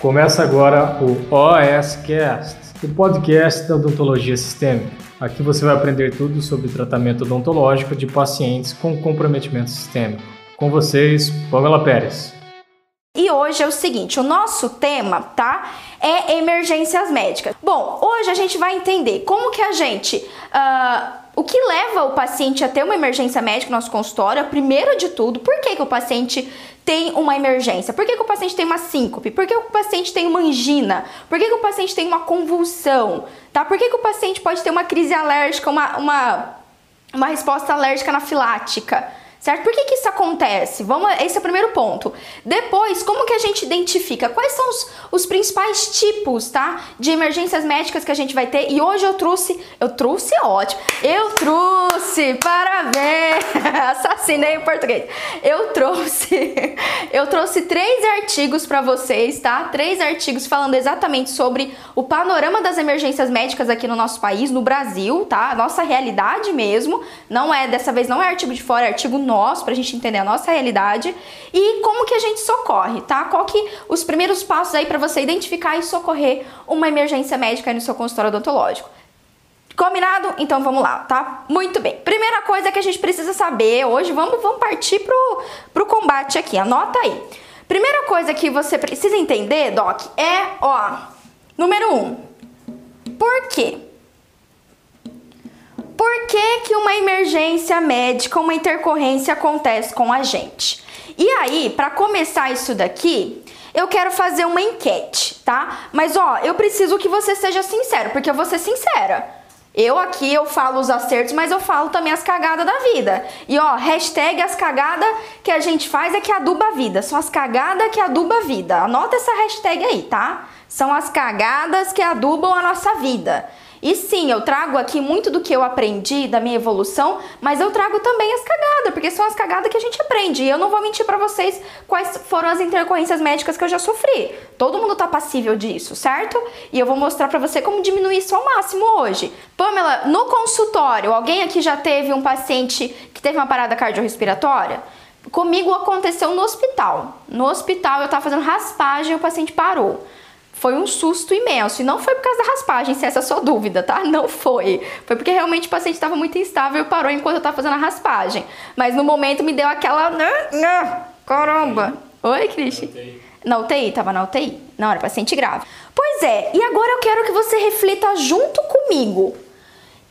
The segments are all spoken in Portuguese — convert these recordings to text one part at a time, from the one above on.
Começa agora o OSCast, o podcast da odontologia sistêmica. Aqui você vai aprender tudo sobre tratamento odontológico de pacientes com comprometimento sistêmico. Com vocês, Pamela Pérez. E hoje é o seguinte, o nosso tema, tá? É emergências médicas. Bom, hoje a gente vai entender como que a gente uh, o que leva o paciente a ter uma emergência médica no nosso consultório, primeiro de tudo, por que, que o paciente tem uma emergência? Por que, que o paciente tem uma síncope? Por que o paciente tem uma angina? Por que, que o paciente tem uma convulsão? Tá? Por que, que o paciente pode ter uma crise alérgica, uma, uma, uma resposta alérgica anafilática? Certo? Por que, que isso acontece? Vamos, esse é o primeiro ponto. Depois, como que a gente identifica quais são os, os principais tipos, tá? De emergências médicas que a gente vai ter. E hoje eu trouxe, eu trouxe ótimo. Eu trouxe, parabéns! Assassinei o português. Eu trouxe, eu trouxe três artigos para vocês, tá? Três artigos falando exatamente sobre o panorama das emergências médicas aqui no nosso país, no Brasil, tá? A nossa realidade mesmo. Não é dessa vez não é artigo de fora, é artigo nós, pra gente entender a nossa realidade e como que a gente socorre, tá? Qual que os primeiros passos aí para você identificar e socorrer uma emergência médica no seu consultório odontológico. Combinado? Então vamos lá, tá? Muito bem. Primeira coisa que a gente precisa saber hoje, vamos, vamos partir pro, pro combate aqui, anota aí. Primeira coisa que você precisa entender, Doc, é, ó, número um, por quê? Por que, que uma emergência médica, uma intercorrência acontece com a gente? E aí, para começar isso daqui, eu quero fazer uma enquete, tá? Mas ó, eu preciso que você seja sincero, porque eu vou ser sincera. Eu aqui eu falo os acertos, mas eu falo também as cagadas da vida. E ó, hashtag as cagadas que a gente faz é que aduba a vida. São as cagadas que aduba a vida. Anota essa hashtag aí, tá? São as cagadas que adubam a nossa vida. E sim, eu trago aqui muito do que eu aprendi da minha evolução, mas eu trago também as cagadas, porque são as cagadas que a gente aprende. E eu não vou mentir para vocês quais foram as intercorrências médicas que eu já sofri. Todo mundo tá passível disso, certo? E eu vou mostrar para você como diminuir isso ao máximo hoje. Pamela, no consultório, alguém aqui já teve um paciente que teve uma parada cardiorrespiratória? Comigo aconteceu no hospital. No hospital eu tava fazendo raspagem e o paciente parou. Foi um susto imenso. E não foi por causa da raspagem, se essa é a sua dúvida, tá? Não foi. Foi porque realmente o paciente estava muito instável e parou enquanto eu estava fazendo a raspagem. Mas no momento me deu aquela. Caramba! Oi, Cristi? Na UTI? Tava na UTI? Não, era paciente grave. Pois é, e agora eu quero que você reflita junto comigo.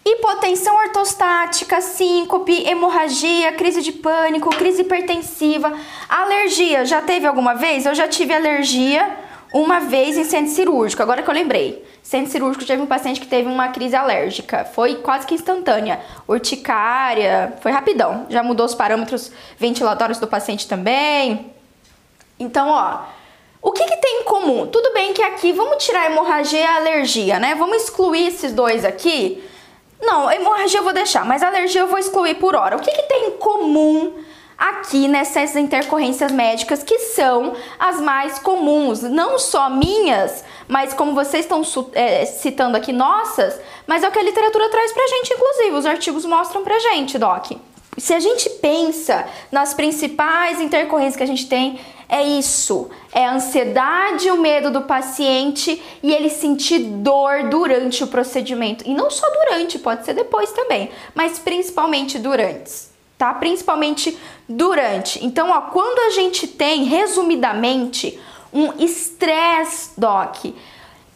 Hipotensão ortostática, síncope, hemorragia, crise de pânico, crise hipertensiva, alergia. Já teve alguma vez? Eu já tive alergia uma vez em centro cirúrgico, agora que eu lembrei. Centro cirúrgico teve um paciente que teve uma crise alérgica. Foi quase que instantânea. Urticária, foi rapidão. Já mudou os parâmetros ventilatórios do paciente também. Então, ó, o que, que tem em comum? Tudo bem que aqui vamos tirar a hemorragia e a alergia, né? Vamos excluir esses dois aqui. Não, hemorragia eu vou deixar, mas alergia eu vou excluir por hora. O que, que tem em comum aqui nessas intercorrências médicas que são as mais comuns, não só minhas, mas como vocês estão é, citando aqui nossas, mas é o que a literatura traz pra gente, inclusive, os artigos mostram pra gente, Doc. Se a gente pensa nas principais intercorrências que a gente tem, é isso: é a ansiedade, o medo do paciente e ele sentir dor durante o procedimento. E não só durante, pode ser depois também, mas principalmente durante tá? Principalmente durante. Então, ó, quando a gente tem, resumidamente, um estresse, doc,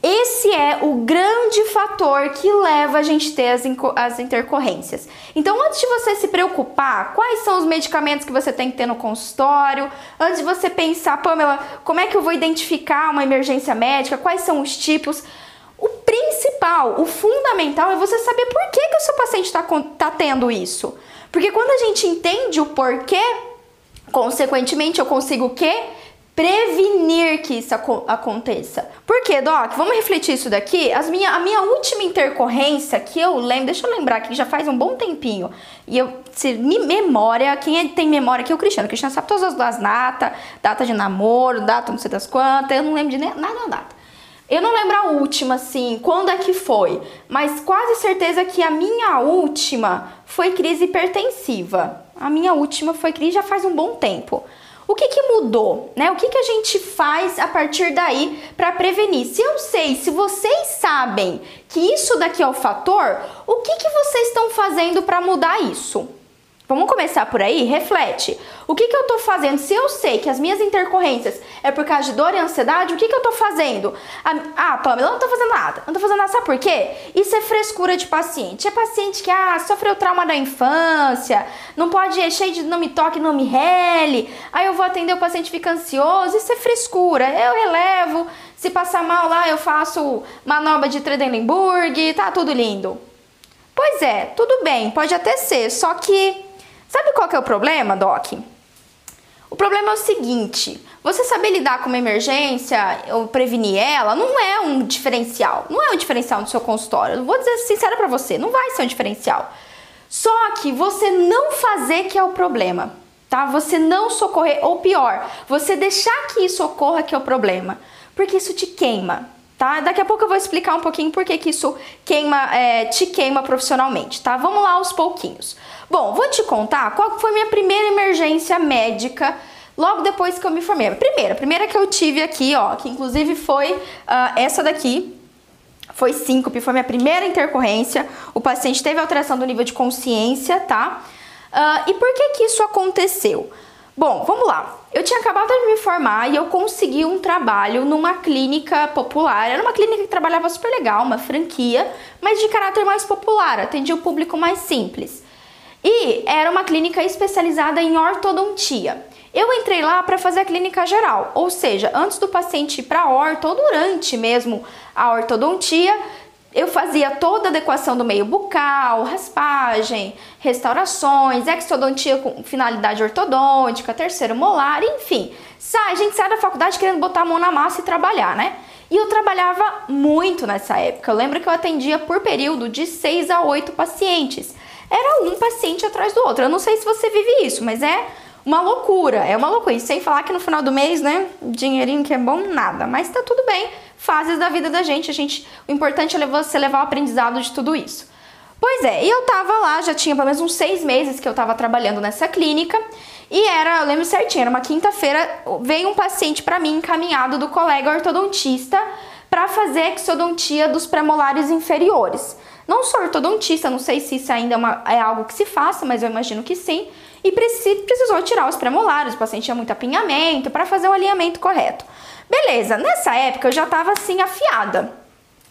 esse é o grande fator que leva a gente a ter as, as intercorrências. Então, antes de você se preocupar, quais são os medicamentos que você tem que ter no consultório, antes de você pensar, Pamela, como é que eu vou identificar uma emergência médica, quais são os tipos, o principal, o fundamental é você saber por que, que o seu paciente está tá tendo isso. Porque quando a gente entende o porquê, consequentemente eu consigo o quê? Prevenir que isso aconteça. Por quê, Doc? Vamos refletir isso daqui? As minha, a minha última intercorrência que eu lembro, deixa eu lembrar que já faz um bom tempinho. E eu, se me memória, quem é, tem memória aqui é o Cristiano. O Cristiano sabe todas as datas, data de namoro, data não sei das quantas, eu não lembro de nada da data. Eu não lembro a última, assim, quando é que foi, mas quase certeza que a minha última foi crise hipertensiva. A minha última foi crise já faz um bom tempo. O que, que mudou, né? O que, que a gente faz a partir daí para prevenir? Se eu sei, se vocês sabem que isso daqui é o fator, o que, que vocês estão fazendo para mudar isso? Vamos começar por aí? Reflete. O que, que eu estou fazendo? Se eu sei que as minhas intercorrências é por causa de dor e ansiedade, o que, que eu estou fazendo? Ah, Pamela, eu não estou fazendo nada. Não estou fazendo nada. Sabe por quê? Isso é frescura de paciente. É paciente que ah, sofreu trauma da infância, não pode, é cheio de não me toque, não me rele. Aí eu vou atender o paciente fica ansioso. Isso é frescura. Eu relevo. Se passar mal lá, eu faço manobra de Tredenlenburg. Tá tudo lindo. Pois é, tudo bem, pode até ser, só que Sabe qual que é o problema, Doc? O problema é o seguinte: você saber lidar com uma emergência ou prevenir ela não é um diferencial. Não é um diferencial no seu consultório. Vou dizer sincera para você, não vai ser um diferencial. Só que você não fazer que é o problema, tá? Você não socorrer, ou pior, você deixar que isso ocorra que é o problema, porque isso te queima, tá? Daqui a pouco eu vou explicar um pouquinho por que, isso queima, é, te queima profissionalmente, tá? Vamos lá aos pouquinhos. Bom, vou te contar qual foi minha primeira emergência médica logo depois que eu me formei. Primeira, primeira que eu tive aqui, ó, que inclusive foi uh, essa daqui, foi síncope, foi minha primeira intercorrência. O paciente teve alteração do nível de consciência, tá? Uh, e por que que isso aconteceu? Bom, vamos lá. Eu tinha acabado de me formar e eu consegui um trabalho numa clínica popular. Era uma clínica que trabalhava super legal, uma franquia, mas de caráter mais popular, atendia o público mais simples. E era uma clínica especializada em ortodontia. Eu entrei lá para fazer a clínica geral, ou seja, antes do paciente ir para orto ou durante mesmo a ortodontia, eu fazia toda a adequação do meio bucal, raspagem, restaurações, exodontia com finalidade ortodôntica, terceiro molar, enfim. Sai, a gente sai da faculdade querendo botar a mão na massa e trabalhar, né? E eu trabalhava muito nessa época. Eu lembro que eu atendia por período de 6 a 8 pacientes era um paciente atrás do outro. Eu não sei se você vive isso, mas é uma loucura, é uma loucura. E sem falar que no final do mês, né, dinheirinho que é bom, nada. Mas tá tudo bem, fases da vida da gente, a gente, o importante é você levar o aprendizado de tudo isso. Pois é, e eu tava lá, já tinha pelo menos uns seis meses que eu tava trabalhando nessa clínica, e era, eu lembro certinho, era uma quinta-feira, veio um paciente para mim encaminhado do colega ortodontista para fazer exodontia dos premolares inferiores. Não sou ortodontista, não sei se isso ainda é, uma, é algo que se faça, mas eu imagino que sim. E precisou tirar os premolares, o paciente tinha muito apinhamento para fazer o alinhamento correto. Beleza, nessa época eu já estava assim afiada.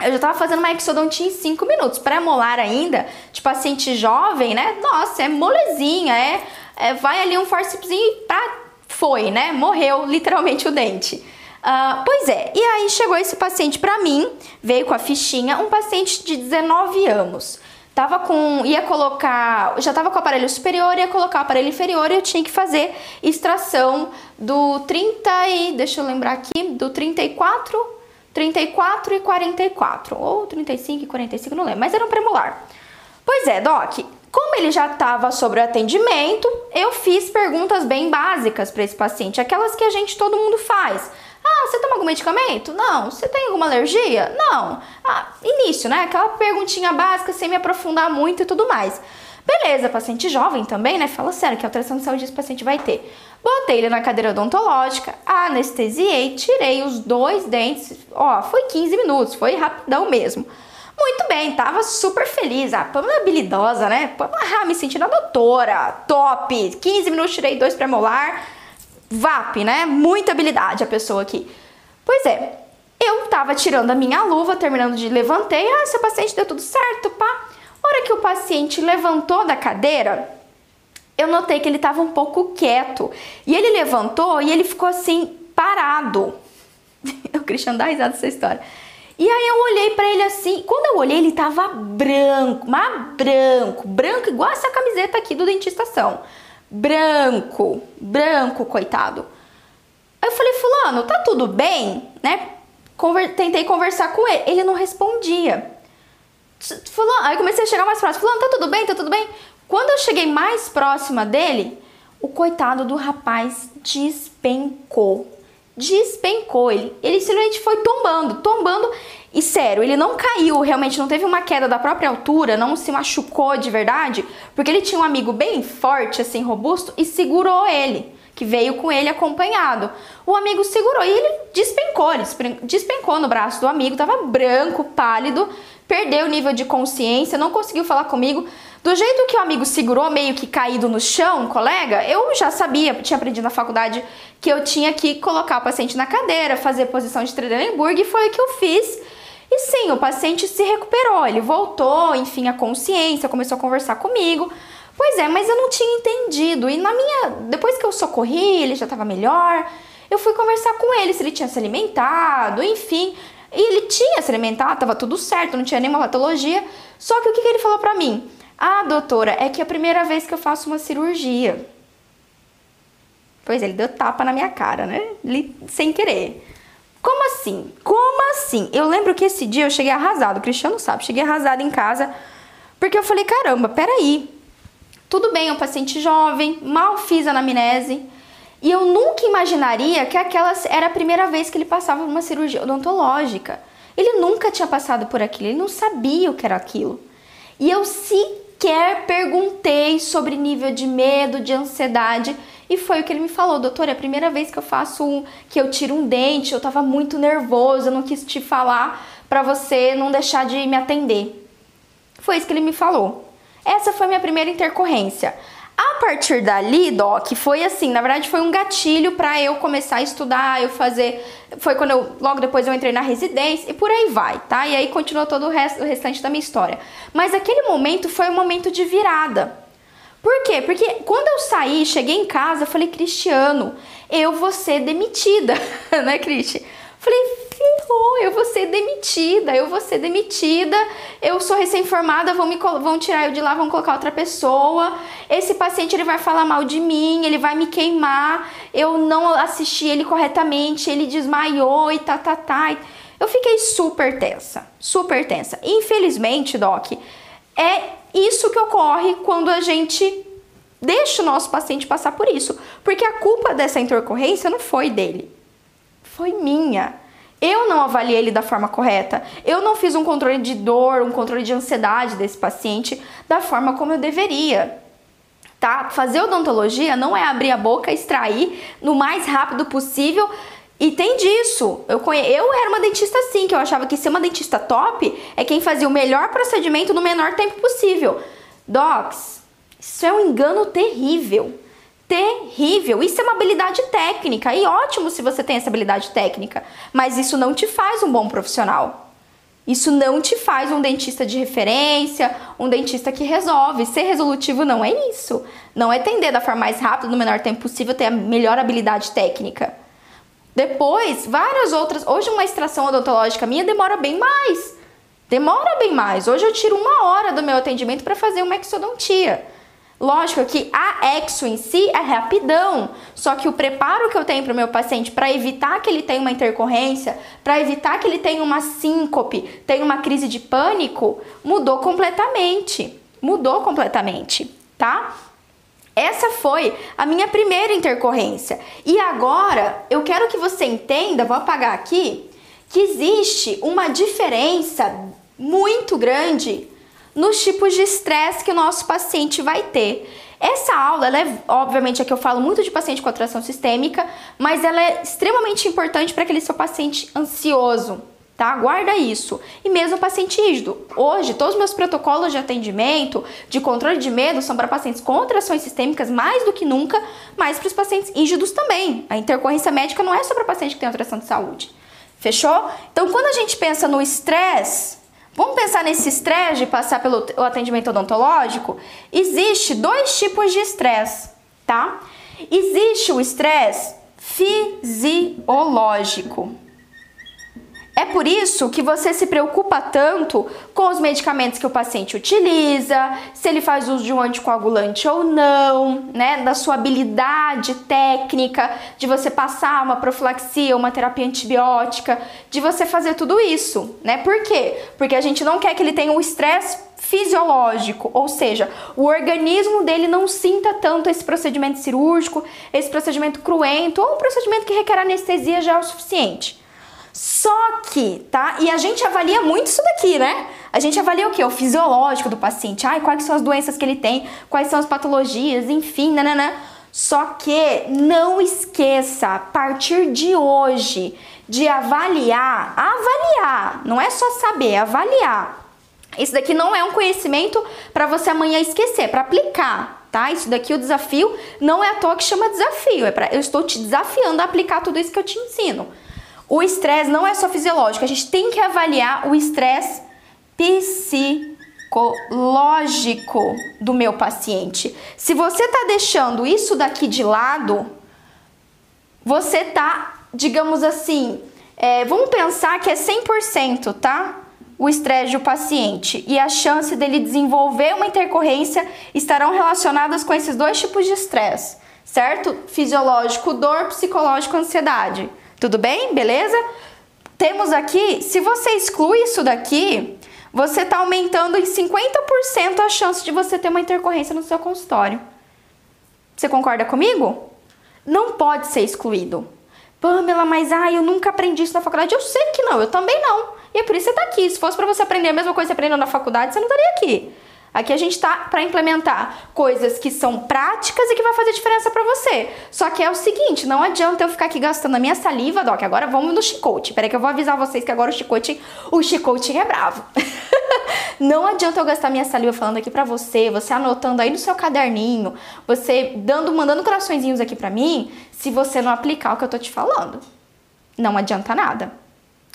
Eu já estava fazendo uma exodontia em 5 minutos. Pré-molar ainda, de paciente jovem, né? Nossa, é molezinha, é, é vai ali um forceps e tá, foi, né? Morreu literalmente o dente. Uh, pois é, e aí chegou esse paciente para mim, veio com a fichinha, um paciente de 19 anos. Tava com, ia colocar, já tava com o aparelho superior, ia colocar o aparelho inferior e eu tinha que fazer extração do 30 e, deixa eu lembrar aqui, do 34, 34 e 44, ou 35 e 45, não lembro, mas era um premolar. Pois é, Doc, como ele já estava sobre o atendimento, eu fiz perguntas bem básicas para esse paciente, aquelas que a gente todo mundo faz. Ah, você toma algum medicamento? Não. Você tem alguma alergia? Não. Ah, início, né? Aquela perguntinha básica sem me aprofundar muito e tudo mais. Beleza, paciente jovem também, né? Fala sério, que alteração de saúde esse paciente vai ter. Botei ele na cadeira odontológica, anestesiei, tirei os dois dentes. Ó, foi 15 minutos, foi rapidão mesmo. Muito bem, tava super feliz. A Pamela é habilidosa, né? Pamela, me sentindo a doutora, top. 15 minutos, tirei dois premolar VAP, né? Muita habilidade a pessoa aqui. Pois é, eu tava tirando a minha luva, terminando de levantei, ah, seu paciente deu tudo certo, pá. hora que o paciente levantou da cadeira, eu notei que ele tava um pouco quieto. E ele levantou e ele ficou assim, parado. o Christian dá risada dessa história. E aí eu olhei para ele assim, quando eu olhei ele tava branco, mas branco, branco igual essa camiseta aqui do dentistação branco, branco, coitado. Aí eu falei, fulano, tá tudo bem? Né? Conver tentei conversar com ele, ele não respondia. Fulano, aí comecei a chegar mais próximo, fulano, tá tudo bem, tá tudo bem? Quando eu cheguei mais próxima dele, o coitado do rapaz despencou. Despencou ele. Ele simplesmente foi tombando, tombando. E sério, ele não caiu, realmente não teve uma queda da própria altura, não se machucou de verdade, porque ele tinha um amigo bem forte, assim, robusto, e segurou ele. que veio com ele acompanhado. O amigo segurou e ele despencou, ele despencou no braço do amigo, tava branco, pálido, perdeu o nível de consciência, não conseguiu falar comigo. Do jeito que o amigo segurou, meio que caído no chão, colega, eu já sabia, tinha aprendido na faculdade que eu tinha que colocar o paciente na cadeira, fazer posição de Trendelenburg e foi o que eu fiz. E sim, o paciente se recuperou, ele voltou, enfim, a consciência, começou a conversar comigo. Pois é, mas eu não tinha entendido. E na minha, depois que eu socorri, ele já estava melhor. Eu fui conversar com ele se ele tinha se alimentado, enfim. E ele tinha se alimentado, estava tudo certo, não tinha nenhuma patologia. Só que o que, que ele falou para mim? Ah, doutora, é que é a primeira vez que eu faço uma cirurgia. Pois é, ele deu tapa na minha cara, né? Ele, sem querer. Como assim? Como assim? Eu lembro que esse dia eu cheguei arrasado, o Cristiano sabe, cheguei arrasado em casa, porque eu falei, caramba, peraí. Tudo bem, é um paciente jovem, mal fiz anamnese, e eu nunca imaginaria que aquela era a primeira vez que ele passava uma cirurgia odontológica. Ele nunca tinha passado por aquilo, ele não sabia o que era aquilo. E eu sequer perguntei sobre nível de medo, de ansiedade, e foi o que ele me falou, doutor, é a primeira vez que eu faço um, que eu tiro um dente, eu tava muito nervoso, eu não quis te falar para você não deixar de me atender. Foi isso que ele me falou. Essa foi minha primeira intercorrência. A partir dali, Doc, foi assim, na verdade foi um gatilho para eu começar a estudar, eu fazer, foi quando eu logo depois eu entrei na residência e por aí vai, tá? E aí continuou todo o, resto, o restante da minha história. Mas aquele momento foi um momento de virada. Por quê? Porque quando eu saí, cheguei em casa, eu falei, Cristiano, eu vou ser demitida, né, Cristi? Falei, ferrou, eu vou ser demitida, eu vou ser demitida, eu sou recém-formada, vão, me, vão tirar eu de lá, vão colocar outra pessoa, esse paciente ele vai falar mal de mim, ele vai me queimar, eu não assisti ele corretamente, ele desmaiou e tá, tá, tá. Eu fiquei super tensa, super tensa. Infelizmente, Doc, é isso que ocorre quando a gente deixa o nosso paciente passar por isso, porque a culpa dessa intercorrência não foi dele, foi minha. Eu não avaliei ele da forma correta. Eu não fiz um controle de dor, um controle de ansiedade desse paciente da forma como eu deveria. Tá? Fazer odontologia não é abrir a boca, extrair no mais rápido possível e tem disso. Eu, conhe... eu era uma dentista assim, que eu achava que ser uma dentista top é quem fazia o melhor procedimento no menor tempo possível. Docs, isso é um engano terrível. Terrível. Isso é uma habilidade técnica. E ótimo se você tem essa habilidade técnica. Mas isso não te faz um bom profissional. Isso não te faz um dentista de referência, um dentista que resolve. Ser resolutivo não é isso. Não é atender da forma mais rápida, no menor tempo possível, ter a melhor habilidade técnica. Depois, várias outras. Hoje, uma extração odontológica minha demora bem mais. Demora bem mais. Hoje eu tiro uma hora do meu atendimento para fazer uma exodontia. Lógico que a exo em si é rapidão, só que o preparo que eu tenho para o meu paciente para evitar que ele tenha uma intercorrência, para evitar que ele tenha uma síncope, tenha uma crise de pânico, mudou completamente. Mudou completamente, tá? Essa foi a minha primeira intercorrência. E agora eu quero que você entenda, vou apagar aqui, que existe uma diferença muito grande nos tipos de estresse que o nosso paciente vai ter. Essa aula, ela é, obviamente, aqui eu falo muito de paciente com atração sistêmica, mas ela é extremamente importante para aquele seu paciente ansioso, tá? Guarda isso. E mesmo paciente rígido. Hoje, todos os meus protocolos de atendimento, de controle de medo, são para pacientes com alterações sistêmicas mais do que nunca, mas para os pacientes rígidos também. A intercorrência médica não é só para paciente que tem alteração de saúde. Fechou? Então, quando a gente pensa no estresse, vamos pensar nesse estresse de passar pelo atendimento odontológico? Existe dois tipos de estresse, tá? Existe o estresse fisiológico. É por isso que você se preocupa tanto com os medicamentos que o paciente utiliza, se ele faz uso de um anticoagulante ou não, né? Da sua habilidade técnica de você passar uma profilaxia, uma terapia antibiótica, de você fazer tudo isso, né? Por quê? Porque a gente não quer que ele tenha um estresse fisiológico, ou seja, o organismo dele não sinta tanto esse procedimento cirúrgico, esse procedimento cruento ou um procedimento que requer anestesia já é o suficiente. Só que, tá? E a gente avalia muito isso daqui, né? A gente avalia o que? O fisiológico do paciente. Ai, quais são as doenças que ele tem, quais são as patologias, enfim, né? Só que não esqueça, a partir de hoje, de avaliar, avaliar, não é só saber, é avaliar. Isso daqui não é um conhecimento para você amanhã esquecer, para aplicar, tá? Isso daqui o desafio não é à toa que chama desafio, é para eu estou te desafiando a aplicar tudo isso que eu te ensino. O estresse não é só fisiológico, a gente tem que avaliar o estresse psicológico do meu paciente. Se você está deixando isso daqui de lado, você está, digamos assim, é, vamos pensar que é 100%, tá? O estresse do paciente e a chance dele desenvolver uma intercorrência estarão relacionadas com esses dois tipos de estresse, certo? Fisiológico, dor, psicológico, ansiedade. Tudo bem? Beleza? Temos aqui, se você exclui isso daqui, você está aumentando em 50% a chance de você ter uma intercorrência no seu consultório. Você concorda comigo? Não pode ser excluído. Pamela, mas ah, eu nunca aprendi isso na faculdade. Eu sei que não, eu também não. E é por isso que você está aqui. Se fosse para você aprender a mesma coisa que você aprendeu na faculdade, você não estaria aqui. Aqui a gente tá para implementar coisas que são práticas e que vai fazer diferença para você. Só que é o seguinte, não adianta eu ficar aqui gastando a minha saliva, Doc. Agora vamos no chicote. Peraí que eu vou avisar vocês que agora o chicote, o chicote é bravo. não adianta eu gastar minha saliva falando aqui para você, você anotando aí no seu caderninho, você dando, mandando coraçõezinhos aqui para mim, se você não aplicar o que eu tô te falando. Não adianta nada.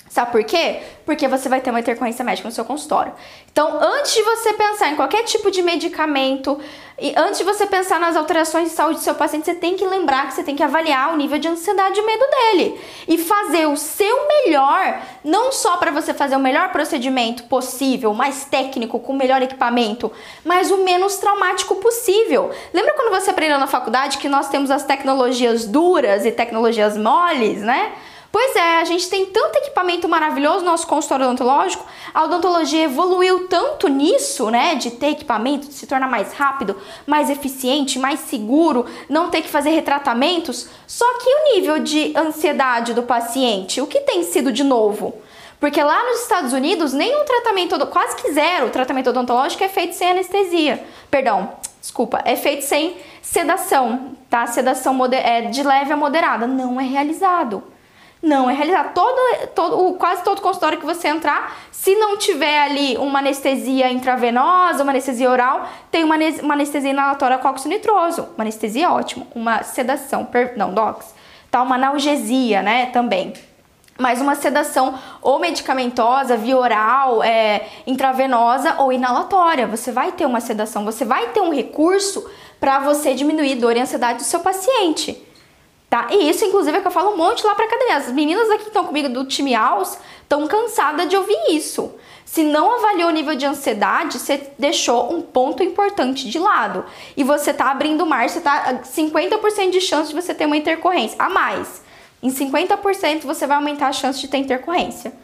Sabe por quê? Porque você vai ter uma intercorrência médica no seu consultório. Então, antes de você pensar em qualquer tipo de medicamento, e antes de você pensar nas alterações de saúde do seu paciente, você tem que lembrar que você tem que avaliar o nível de ansiedade e medo dele e fazer o seu melhor, não só para você fazer o melhor procedimento possível, mais técnico, com o melhor equipamento, mas o menos traumático possível. Lembra quando você aprendeu na faculdade que nós temos as tecnologias duras e tecnologias moles, né? Pois é, a gente tem tanto equipamento maravilhoso no nosso consultório odontológico, a odontologia evoluiu tanto nisso, né, de ter equipamento, de se tornar mais rápido, mais eficiente, mais seguro, não ter que fazer retratamentos, só que o nível de ansiedade do paciente, o que tem sido de novo? Porque lá nos Estados Unidos, nenhum tratamento, quase que zero, tratamento odontológico é feito sem anestesia. Perdão, desculpa, é feito sem sedação, tá? Sedação é, de leve a moderada. Não é realizado. Não, é realizar todo, todo, quase todo consultório que você entrar, se não tiver ali uma anestesia intravenosa, uma anestesia oral, tem uma, uma anestesia inalatória cóccix nitroso. Uma anestesia ótimo, uma sedação, per, não, docs, tá? Uma analgesia, né, também. Mas uma sedação ou medicamentosa, via oral, é, intravenosa ou inalatória. Você vai ter uma sedação, você vai ter um recurso para você diminuir dor e ansiedade do seu paciente. Tá? E isso, inclusive, é que eu falo um monte lá pra academia. As meninas aqui que estão comigo do time AUS estão cansadas de ouvir isso. Se não avaliou o nível de ansiedade, você deixou um ponto importante de lado. E você tá abrindo mar, você tá 50% de chance de você ter uma intercorrência a mais. Em 50% você vai aumentar a chance de ter intercorrência.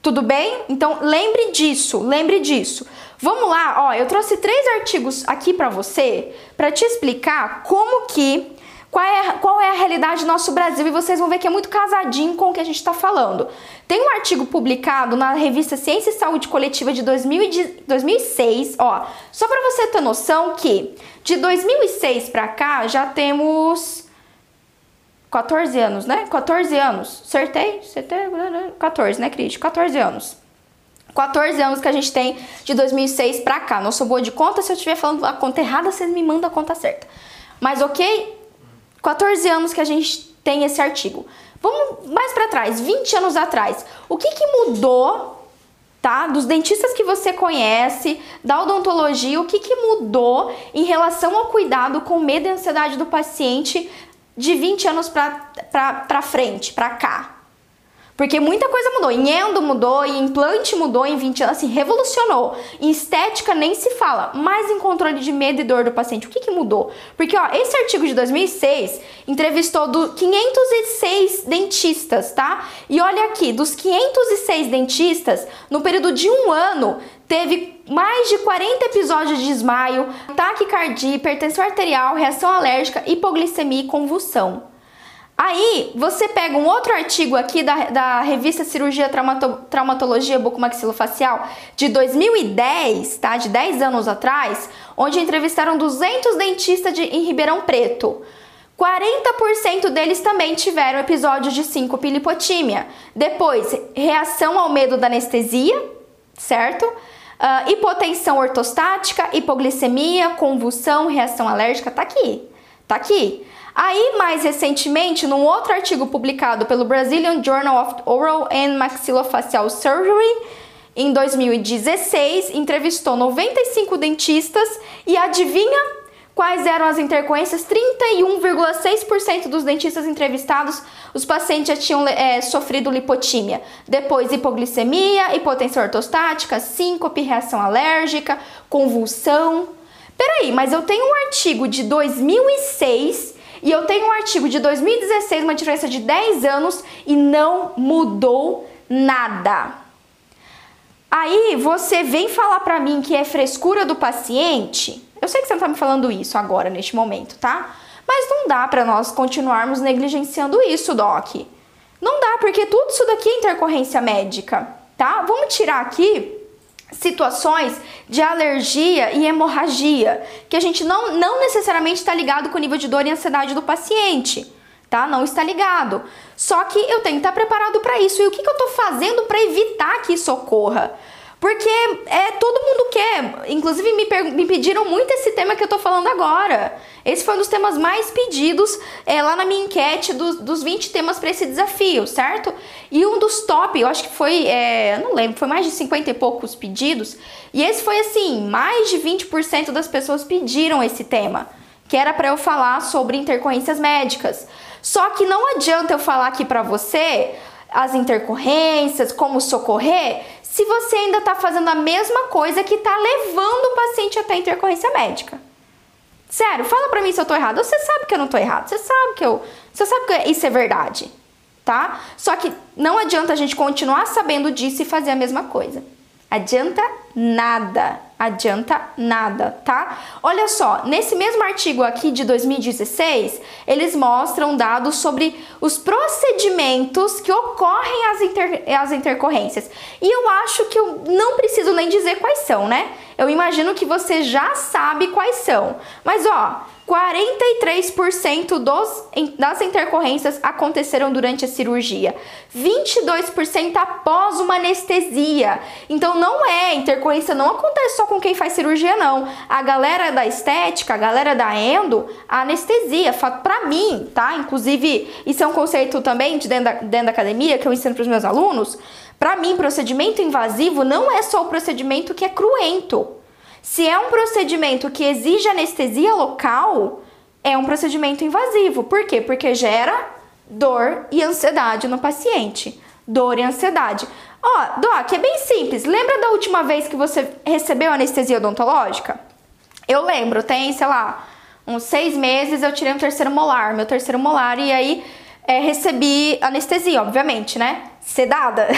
Tudo bem? Então lembre disso, lembre disso. Vamos lá, ó, eu trouxe três artigos aqui para você para te explicar como que qual é, qual é a realidade do nosso Brasil e vocês vão ver que é muito casadinho com o que a gente está falando. Tem um artigo publicado na revista Ciência e Saúde Coletiva de 2006, ó, só para você ter noção que de 2006 para cá já temos 14 anos, né? 14 anos. Acertei? Acertei? 14, né, Cris? 14 anos. 14 anos que a gente tem de 2006 para cá. Não sou boa de conta, se eu estiver falando a conta errada, vocês me mandam a conta certa. Mas ok? 14 anos que a gente tem esse artigo. Vamos mais para trás, 20 anos atrás. O que, que mudou, tá? Dos dentistas que você conhece, da odontologia, o que, que mudou em relação ao cuidado com medo e ansiedade do paciente de 20 anos para frente, para cá? Porque muita coisa mudou. Em endo mudou, em implante mudou em 20 anos, assim, revolucionou. Em estética nem se fala, mas em controle de medo e dor do paciente, o que, que mudou? Porque, ó, esse artigo de 2006 entrevistou do 506 dentistas, tá? E olha aqui, dos 506 dentistas, no período de um ano, teve mais de 40 episódios de desmaio, taquicardia, hipertensão arterial, reação alérgica, hipoglicemia e convulsão. Aí, você pega um outro artigo aqui da, da revista Cirurgia Traumato, Traumatologia Bucomaxilofacial de 2010, tá? De 10 anos atrás, onde entrevistaram 200 dentistas de, em Ribeirão Preto. 40% deles também tiveram episódios de síncope e lipotímia. Depois, reação ao medo da anestesia, certo? Uh, hipotensão ortostática, hipoglicemia, convulsão, reação alérgica, tá aqui. Tá aqui. Aí, mais recentemente, num outro artigo publicado pelo Brazilian Journal of Oral and Maxillofacial Surgery, em 2016, entrevistou 95 dentistas e adivinha Quais eram as intercorrências? 31,6% dos dentistas entrevistados, os pacientes já tinham é, sofrido lipotímia. Depois, hipoglicemia, hipotensão ortostática, síncope, reação alérgica, convulsão. Peraí, mas eu tenho um artigo de 2006 e eu tenho um artigo de 2016, uma diferença de 10 anos e não mudou nada. Aí você vem falar para mim que é frescura do paciente? Eu sei que você não tá me falando isso agora, neste momento, tá? Mas não dá para nós continuarmos negligenciando isso, Doc. Não dá, porque tudo isso daqui é intercorrência médica, tá? Vamos tirar aqui situações de alergia e hemorragia, que a gente não, não necessariamente está ligado com o nível de dor e ansiedade do paciente, tá? Não está ligado. Só que eu tenho que estar preparado para isso. E o que, que eu estou fazendo para evitar que isso ocorra? Porque é, todo mundo quer. Inclusive, me, me pediram muito esse tema que eu tô falando agora. Esse foi um dos temas mais pedidos é, lá na minha enquete dos, dos 20 temas para esse desafio, certo? E um dos top, eu acho que foi, é, não lembro, foi mais de 50 e poucos pedidos. E esse foi assim: mais de 20% das pessoas pediram esse tema, que era para eu falar sobre intercorrências médicas. Só que não adianta eu falar aqui para você as intercorrências, como socorrer, se você ainda está fazendo a mesma coisa que está levando o paciente até a intercorrência médica. Sério, fala pra mim se eu tô errado. Você sabe que eu não tô errado. Você sabe que eu. Você sabe que isso é verdade. Tá? Só que não adianta a gente continuar sabendo disso e fazer a mesma coisa. Adianta nada, adianta nada, tá? Olha só, nesse mesmo artigo aqui de 2016, eles mostram dados sobre os procedimentos que ocorrem as, inter, as intercorrências. E eu acho que eu não preciso nem dizer quais são, né? Eu imagino que você já sabe quais são. Mas ó, 43% dos, das intercorrências aconteceram durante a cirurgia, 22% após uma anestesia. Então não é, intercorrência não acontece só com quem faz cirurgia não. A galera da estética, a galera da endo, a anestesia, para mim, tá? Inclusive, isso é um conceito também de dentro da, dentro da academia que eu ensino para os meus alunos. Para mim, procedimento invasivo não é só o procedimento que é cruento. Se é um procedimento que exige anestesia local, é um procedimento invasivo. Por quê? Porque gera dor e ansiedade no paciente. Dor e ansiedade. Ó, Doc, é bem simples. Lembra da última vez que você recebeu anestesia odontológica? Eu lembro, tem, sei lá, uns seis meses eu tirei um terceiro molar, meu terceiro molar, e aí é, recebi anestesia, obviamente, né? Sedada.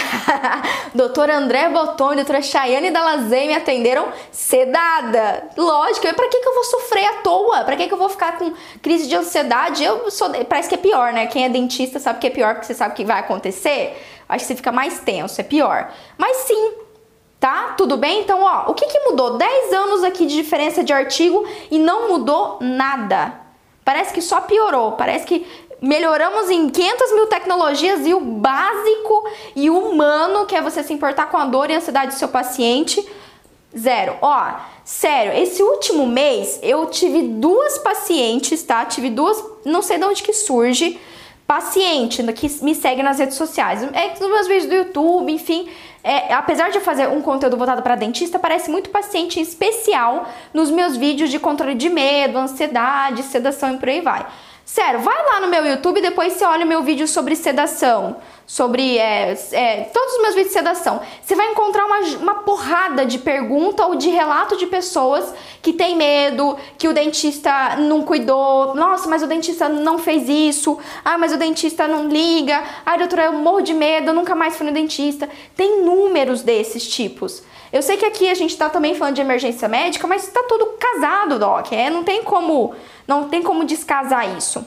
doutora André Botton e doutora Chayane Dalazé me atenderam sedada. Lógico, para que, que eu vou sofrer à toa? Para que, que eu vou ficar com crise de ansiedade? Eu sou, parece que é pior, né? Quem é dentista sabe que é pior, porque você sabe o que vai acontecer. Acho que você fica mais tenso, é pior. Mas sim, tá? Tudo bem? Então, ó, o que, que mudou? 10 anos aqui de diferença de artigo e não mudou nada. Parece que só piorou. Parece que melhoramos em 500 mil tecnologias e o básico e humano, que é você se importar com a dor e a ansiedade do seu paciente, zero. Ó, sério, esse último mês eu tive duas pacientes, tá? Tive duas, não sei de onde que surge, paciente que me segue nas redes sociais, é nos meus vídeos do YouTube, enfim. É, apesar de eu fazer um conteúdo voltado para dentista, parece muito paciente especial nos meus vídeos de controle de medo, ansiedade, sedação e por aí vai. Sério, vai lá no meu YouTube e depois você olha o meu vídeo sobre sedação, sobre é, é, todos os meus vídeos de sedação. Você vai encontrar uma, uma porrada de pergunta ou de relato de pessoas que tem medo, que o dentista não cuidou. Nossa, mas o dentista não fez isso. Ah, mas o dentista não liga. Ai, doutora, eu morro de medo, eu nunca mais fui no dentista. Tem números desses tipos. Eu sei que aqui a gente tá também falando de emergência médica, mas tá tudo casado, Doc. É, não tem como, não tem como descasar isso.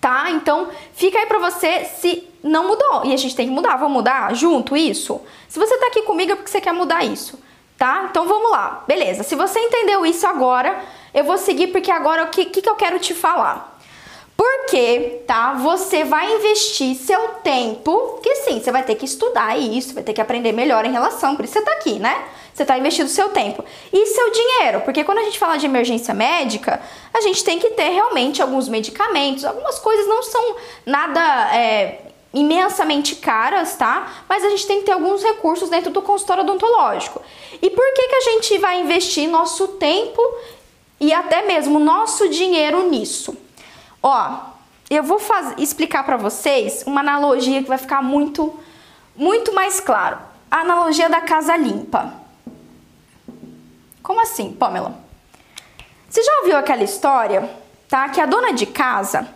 Tá? Então, fica aí pra você se não mudou. E a gente tem que mudar. Vamos mudar junto isso? Se você tá aqui comigo é porque você quer mudar isso. Tá? Então vamos lá. Beleza. Se você entendeu isso agora, eu vou seguir porque agora o que, que, que eu quero te falar? Porque, tá? Você vai investir seu tempo, que sim, você vai ter que estudar isso, vai ter que aprender melhor em relação, por isso você tá aqui, né? Você tá investindo seu tempo. E seu dinheiro, porque quando a gente fala de emergência médica, a gente tem que ter realmente alguns medicamentos, algumas coisas não são nada é, imensamente caras, tá? Mas a gente tem que ter alguns recursos dentro do consultório odontológico. E por que, que a gente vai investir nosso tempo e até mesmo nosso dinheiro nisso? Ó, eu vou explicar para vocês uma analogia que vai ficar muito, muito mais claro. A analogia da casa limpa. Como assim, Pamela? Você já ouviu aquela história, tá? Que a dona de casa,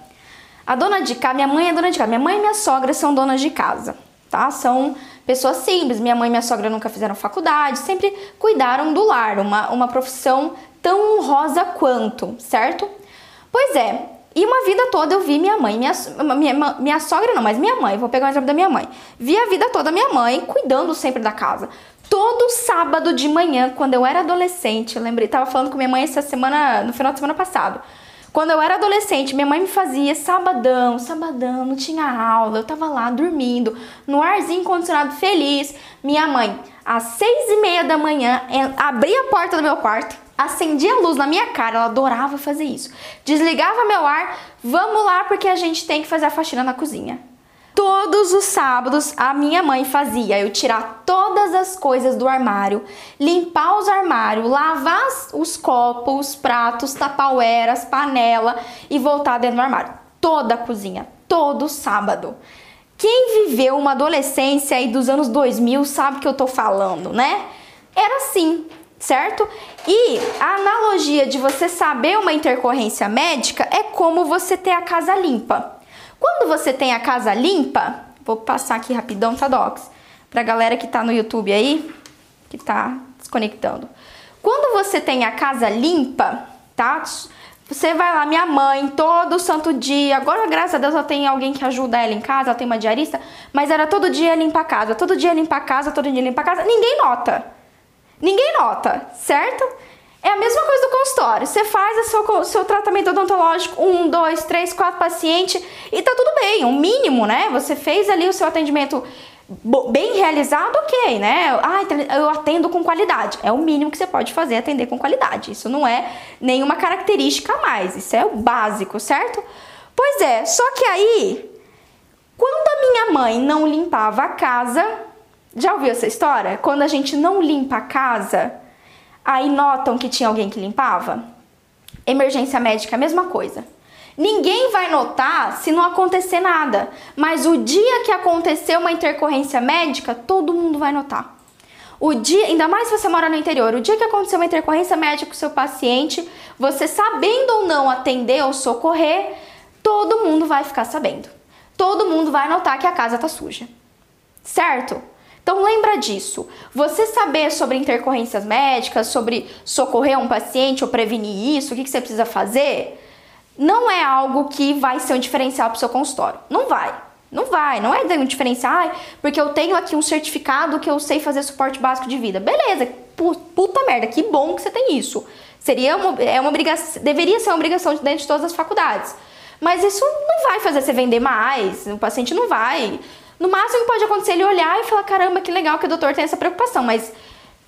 a dona de casa, minha mãe é dona de casa, minha mãe e minha sogra são donas de casa, tá? São pessoas simples. Minha mãe e minha sogra nunca fizeram faculdade, sempre cuidaram do lar, uma, uma profissão tão honrosa quanto, certo? Pois é, e uma vida toda eu vi minha mãe, minha, minha, minha sogra não, mas minha mãe, vou pegar um exemplo da minha mãe. Vi a vida toda minha mãe cuidando sempre da casa. Todo sábado de manhã, quando eu era adolescente, eu lembrei, tava falando com minha mãe essa semana, no final de semana passado. Quando eu era adolescente, minha mãe me fazia sabadão, sabadão, não tinha aula, eu tava lá dormindo, no arzinho condicionado feliz. Minha mãe, às seis e meia da manhã, abria a porta do meu quarto, acendia a luz na minha cara, ela adorava fazer isso. Desligava meu ar, vamos lá porque a gente tem que fazer a faxina na cozinha. Todos os sábados a minha mãe fazia eu tirar todas as coisas do armário, limpar os armários, lavar os copos, os pratos, tapaueras, panela e voltar dentro do armário. Toda a cozinha, todo sábado. Quem viveu uma adolescência aí dos anos 2000 sabe o que eu tô falando, né? Era assim, certo? E a analogia de você saber uma intercorrência médica é como você ter a casa limpa. Quando você tem a casa limpa, vou passar aqui rapidão, tá, Docs? Pra galera que tá no YouTube aí, que tá desconectando. Quando você tem a casa limpa, tá? Você vai lá, minha mãe, todo santo dia. Agora, graças a Deus, ela tem alguém que ajuda ela em casa, ela tem uma diarista, mas era todo dia limpar a casa, todo dia limpar a casa, todo dia limpar a casa. Ninguém nota. Ninguém nota, certo? É a mesma coisa do consultório. Você faz o seu, seu tratamento odontológico, um, dois, três, quatro pacientes e tá tudo bem, um mínimo, né? Você fez ali o seu atendimento bem realizado, ok, né? Ah, eu atendo com qualidade. É o mínimo que você pode fazer, atender com qualidade. Isso não é nenhuma característica a mais, isso é o básico, certo? Pois é, só que aí, quando a minha mãe não limpava a casa, já ouviu essa história? Quando a gente não limpa a casa, Aí notam que tinha alguém que limpava? Emergência médica, a mesma coisa. Ninguém vai notar se não acontecer nada, mas o dia que acontecer uma intercorrência médica, todo mundo vai notar. O dia, ainda mais se você mora no interior, o dia que acontecer uma intercorrência médica com o seu paciente, você sabendo ou não atender ou socorrer, todo mundo vai ficar sabendo. Todo mundo vai notar que a casa tá suja. Certo? Então lembra disso. Você saber sobre intercorrências médicas, sobre socorrer um paciente ou prevenir isso, o que, que você precisa fazer, não é algo que vai ser um diferencial para o seu consultório. Não vai. Não vai, não é um diferencial, porque eu tenho aqui um certificado que eu sei fazer suporte básico de vida. Beleza, puta merda, que bom que você tem isso. Seria uma, é uma obrigação, deveria ser uma obrigação dentro de todas as faculdades. Mas isso não vai fazer você vender mais, o paciente não vai no máximo que pode acontecer é ele olhar e falar: caramba, que legal que o doutor tem essa preocupação, mas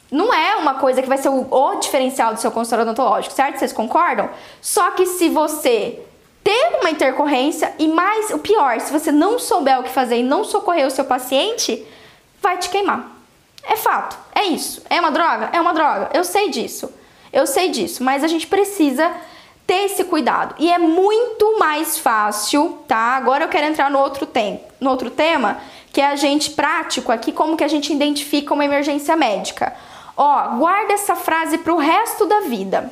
não é uma coisa que vai ser o, o diferencial do seu consultório odontológico, certo? Vocês concordam? Só que se você ter uma intercorrência e mais, o pior, se você não souber o que fazer e não socorrer o seu paciente, vai te queimar. É fato, é isso. É uma droga? É uma droga. Eu sei disso. Eu sei disso, mas a gente precisa ter esse cuidado. E é muito mais fácil, tá? Agora eu quero entrar no outro, tem, no outro tema, que é a gente prático aqui, como que a gente identifica uma emergência médica. Ó, guarda essa frase para o resto da vida.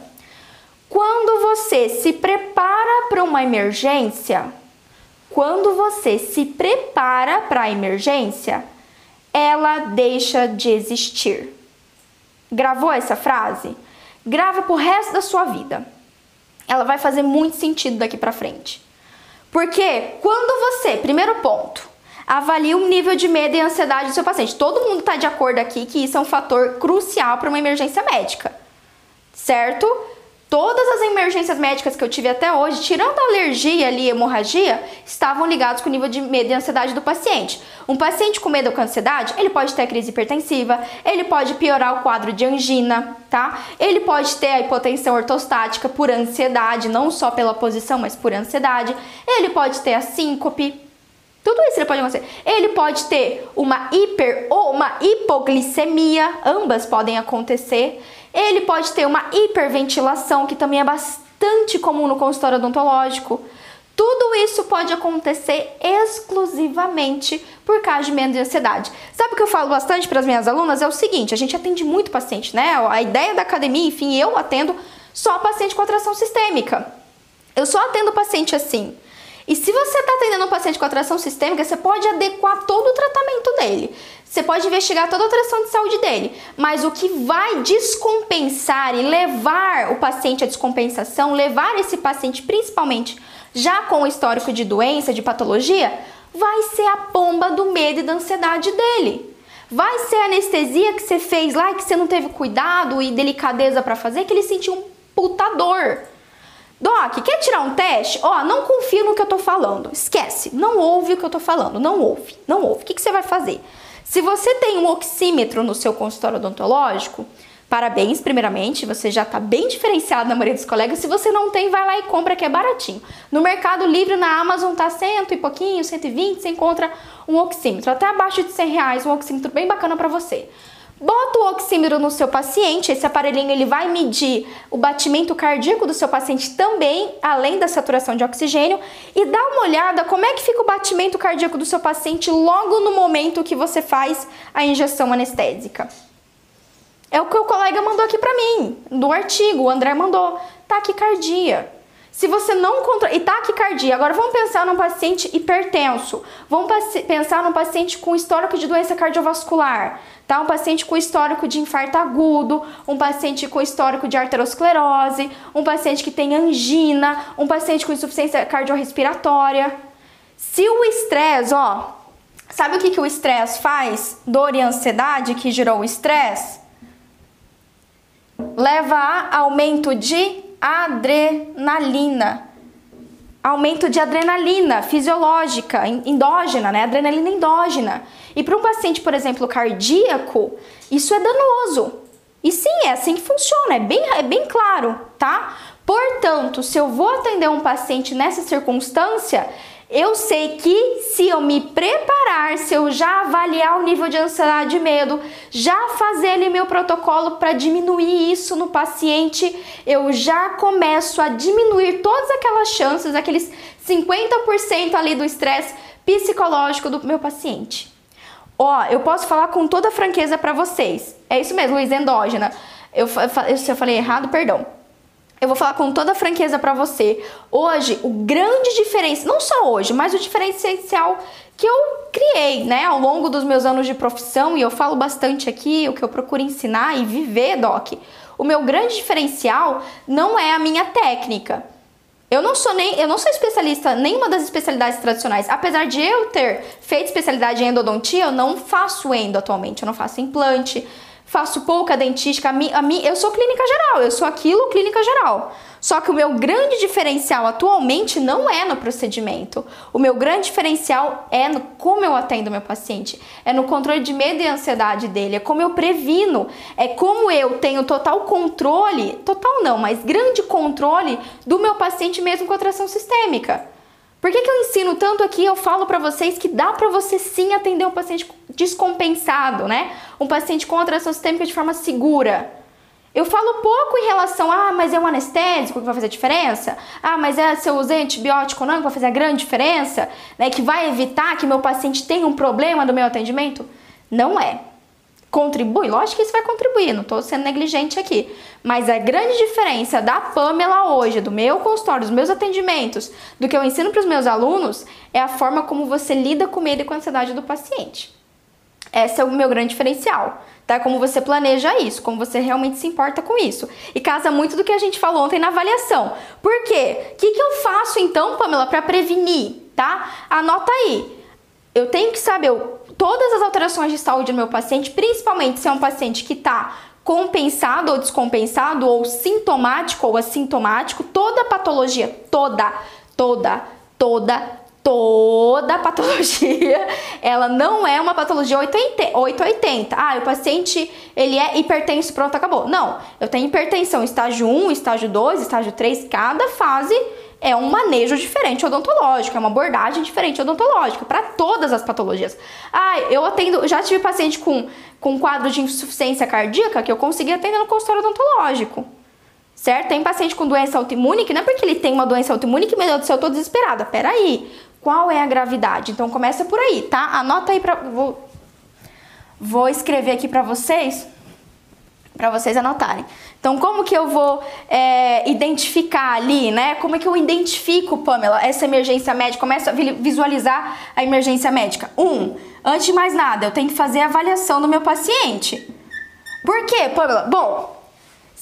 Quando você se prepara para uma emergência, quando você se prepara para a emergência, ela deixa de existir. Gravou essa frase? Grava pro resto da sua vida ela vai fazer muito sentido daqui para frente. Porque quando você, primeiro ponto, avalia o nível de medo e ansiedade do seu paciente. Todo mundo está de acordo aqui que isso é um fator crucial para uma emergência médica, certo? Todas as emergências médicas que eu tive até hoje, tirando a alergia ali, hemorragia, estavam ligados com o nível de medo e ansiedade do paciente. Um paciente com medo ou com ansiedade, ele pode ter crise hipertensiva, ele pode piorar o quadro de angina, tá? Ele pode ter a hipotensão ortostática por ansiedade, não só pela posição, mas por ansiedade. Ele pode ter a síncope, tudo isso ele pode acontecer. Ele pode ter uma hiper ou uma hipoglicemia, ambas podem acontecer. Ele pode ter uma hiperventilação, que também é bastante comum no consultório odontológico. Tudo isso pode acontecer exclusivamente por causa de medo de ansiedade. Sabe o que eu falo bastante para as minhas alunas? É o seguinte: a gente atende muito paciente, né? A ideia da academia, enfim, eu atendo só paciente com atração sistêmica. Eu só atendo paciente assim. E se você está atendendo um paciente com atração sistêmica, você pode adequar todo o tratamento dele. Você pode investigar toda a atração de saúde dele. Mas o que vai descompensar e levar o paciente à descompensação, levar esse paciente principalmente já com o histórico de doença, de patologia, vai ser a pomba do medo e da ansiedade dele. Vai ser a anestesia que você fez lá que você não teve cuidado e delicadeza para fazer, que ele sentiu um puta dor. Doc, quer tirar um teste? Ó, oh, não confia no que eu tô falando. Esquece, não ouve o que eu tô falando. Não ouve, não ouve. O que, que você vai fazer? Se você tem um oxímetro no seu consultório odontológico, parabéns, primeiramente, você já está bem diferenciado na maioria dos colegas. Se você não tem, vai lá e compra que é baratinho. No Mercado Livre, na Amazon, tá cento e pouquinho, 120, você encontra um oxímetro. Até abaixo de 100 reais, um oxímetro bem bacana para você. Bota o oxímetro no seu paciente, esse aparelhinho ele vai medir o batimento cardíaco do seu paciente também, além da saturação de oxigênio, e dá uma olhada como é que fica o batimento cardíaco do seu paciente logo no momento que você faz a injeção anestésica. É o que o colega mandou aqui para mim, do artigo, o André mandou, taquicardia. Se você não controla. E taquicardia. Agora vamos pensar num paciente hipertenso. Vamos pensar num paciente com histórico de doença cardiovascular. Tá? Um paciente com histórico de infarto agudo, um paciente com histórico de arteriosclerose, um paciente que tem angina, um paciente com insuficiência cardiorrespiratória. Se o estresse, ó, sabe o que, que o estresse faz? Dor e ansiedade que gerou o estresse? Leva a aumento de adrenalina. Aumento de adrenalina fisiológica, endógena, né? Adrenalina endógena. E para um paciente, por exemplo, cardíaco, isso é danoso. E sim, é assim que funciona, é bem, é bem claro, tá? Portanto, se eu vou atender um paciente nessa circunstância, eu sei que se eu me preparar, se eu já avaliar o nível de ansiedade e medo, já fazer ali meu protocolo para diminuir isso no paciente, eu já começo a diminuir todas aquelas chances, aqueles 50% ali do estresse psicológico do meu paciente. Ó, eu posso falar com toda franqueza para vocês. É isso mesmo, Luiz, endógena. Eu, se eu falei errado, perdão eu vou falar com toda franqueza para você. Hoje, o grande diferencial, não só hoje, mas o diferencial que eu criei, né, ao longo dos meus anos de profissão, e eu falo bastante aqui, o que eu procuro ensinar e viver, Doc. O meu grande diferencial não é a minha técnica. Eu não sou nem, eu não sou especialista nenhuma das especialidades tradicionais. Apesar de eu ter feito especialidade em endodontia, eu não faço endo atualmente, eu não faço implante, faço pouca dentística, a mim, a eu sou clínica geral, eu sou aquilo clínica geral. Só que o meu grande diferencial atualmente não é no procedimento. O meu grande diferencial é no como eu atendo meu paciente, é no controle de medo e ansiedade dele, é como eu previno, é como eu tenho total controle, total não, mas grande controle do meu paciente mesmo com atração sistêmica. Por que, que eu ensino tanto aqui? Eu falo para vocês que dá para você sim atender um paciente descompensado, né? Um paciente com atração sistêmica de forma segura. Eu falo pouco em relação a, ah, mas é um anestésico que vai fazer diferença? Ah, mas é se eu usei antibiótico não que vai fazer a grande diferença? Né? Que vai evitar que meu paciente tenha um problema do meu atendimento? Não é. Contribui? Lógico que isso vai contribuir, não estou sendo negligente aqui. Mas a grande diferença da Pamela hoje, do meu consultório, dos meus atendimentos, do que eu ensino para os meus alunos, é a forma como você lida com medo e com a ansiedade do paciente. Esse é o meu grande diferencial, tá? Como você planeja isso, como você realmente se importa com isso. E casa muito do que a gente falou ontem na avaliação. Por quê? O que, que eu faço então, Pamela, para prevenir, tá? Anota aí. Eu tenho que saber todas as alterações de saúde do meu paciente, principalmente se é um paciente que está compensado ou descompensado, ou sintomático ou assintomático, toda patologia, toda, toda, toda, toda patologia, ela não é uma patologia 880. Ah, o paciente, ele é hipertenso, pronto, acabou. Não, eu tenho hipertensão estágio 1, estágio 2, estágio 3, cada fase é um manejo diferente odontológico, é uma abordagem diferente odontológica para todas as patologias. Ah, eu atendo, já tive paciente com, com quadro de insuficiência cardíaca que eu consegui atender no consultório odontológico. Certo? Tem paciente com doença autoimune que não é porque ele tem uma doença autoimune que, meu Deus do céu, eu tô desesperada. Peraí, qual é a gravidade? Então começa por aí, tá? Anota aí para vou, vou escrever aqui para vocês, para vocês anotarem. Então como que eu vou é, identificar ali, né? Como é que eu identifico, Pamela, essa emergência médica? Começa a visualizar a emergência médica. Um, antes de mais nada, eu tenho que fazer a avaliação do meu paciente. Por quê, Pamela? Bom,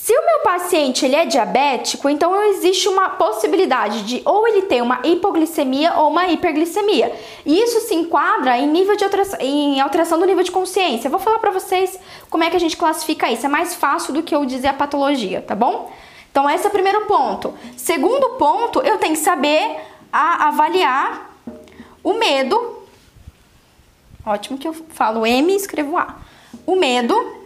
se o meu paciente ele é diabético, então existe uma possibilidade de ou ele ter uma hipoglicemia ou uma hiperglicemia. E isso se enquadra em nível de alteração, em alteração do nível de consciência. Eu vou falar para vocês como é que a gente classifica isso. É mais fácil do que eu dizer a patologia, tá bom? Então esse é o primeiro ponto. Segundo ponto, eu tenho que saber avaliar o medo. Ótimo que eu falo M e escrevo A. O medo